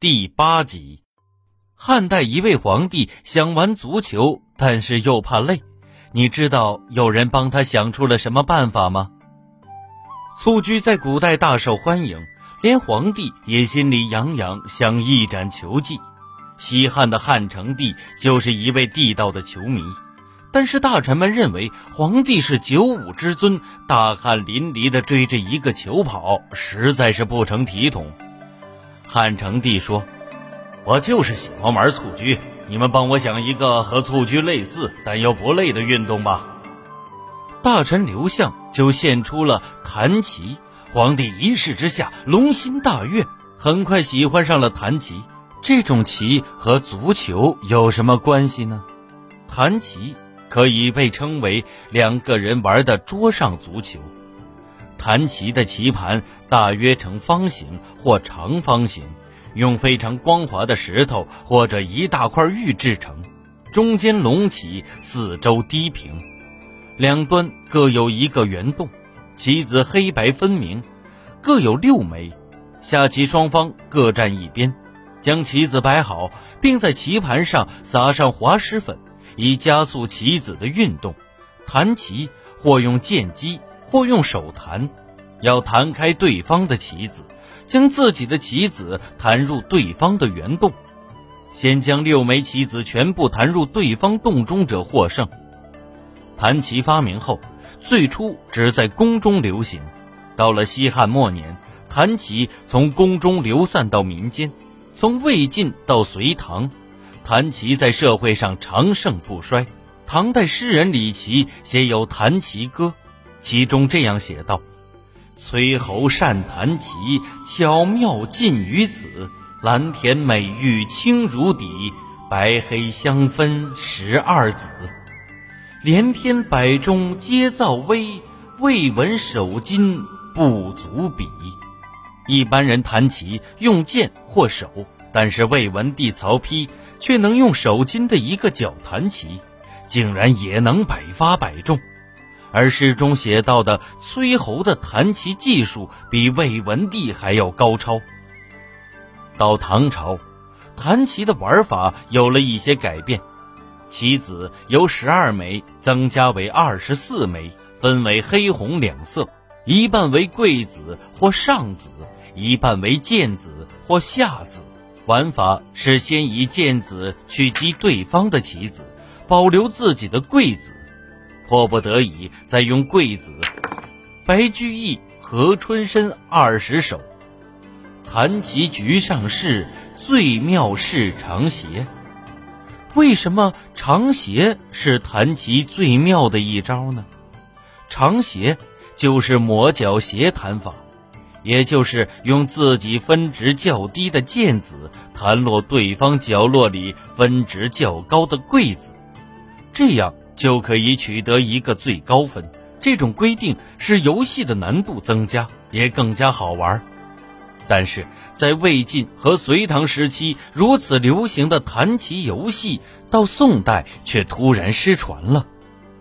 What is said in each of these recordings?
第八集，汉代一位皇帝想玩足球，但是又怕累。你知道有人帮他想出了什么办法吗？蹴鞠在古代大受欢迎，连皇帝也心里痒痒，想一展球技。西汉的汉成帝就是一位地道的球迷，但是大臣们认为皇帝是九五之尊，大汗淋漓地追着一个球跑，实在是不成体统。汉成帝说：“我就是喜欢玩蹴鞠，你们帮我想一个和蹴鞠类似但又不累的运动吧。”大臣刘向就献出了弹棋，皇帝一试之下龙心大悦，很快喜欢上了弹棋。这种棋和足球有什么关系呢？弹棋可以被称为两个人玩的桌上足球。弹棋的棋盘大约呈方形或长方形，用非常光滑的石头或者一大块玉制成，中间隆起，四周低平，两端各有一个圆洞，棋子黑白分明，各有六枚，下棋双方各站一边，将棋子摆好，并在棋盘上撒上滑石粉，以加速棋子的运动。弹棋或用剑击。或用手弹，要弹开对方的棋子，将自己的棋子弹入对方的圆洞。先将六枚棋子全部弹入对方洞中者获胜。弹棋发明后，最初只在宫中流行，到了西汉末年，弹棋从宫中流散到民间。从魏晋到隋唐，弹棋在社会上长盛不衰。唐代诗人李颀写有《弹棋歌》。其中这样写道：“崔侯善弹棋，巧妙尽于此。蓝田美玉清如底，白黑相分十二子。连篇百中皆造微，未闻手金不足比。”一般人弹棋用剑或手，但是魏文帝曹丕却能用手金的一个脚弹棋，竟然也能百发百中。而诗中写到的崔侯的弹棋技术比魏文帝还要高超。到唐朝，弹棋的玩法有了一些改变，棋子由十二枚增加为二十四枚，分为黑红两色，一半为贵子或上子，一半为贱子或下子。玩法是先以贱子去击对方的棋子，保留自己的贵子。迫不得已，再用桂子、白居易、何春申二十首，弹棋局上士，最妙是长斜。为什么长斜是弹棋最妙的一招呢？长斜就是磨角斜弹法，也就是用自己分值较低的剑子弹落对方角落里分值较高的桂子，这样。就可以取得一个最高分。这种规定使游戏的难度增加，也更加好玩。但是在魏晋和隋唐时期如此流行的弹棋游戏，到宋代却突然失传了。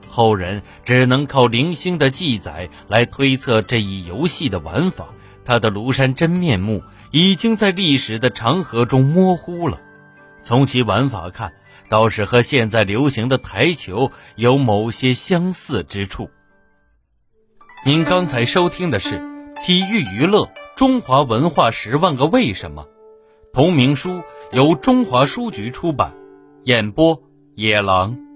后人只能靠零星的记载来推测这一游戏的玩法，它的庐山真面目已经在历史的长河中模糊了。从其玩法看。倒是和现在流行的台球有某些相似之处。您刚才收听的是《体育娱乐中华文化十万个为什么》，同名书由中华书局出版，演播野狼。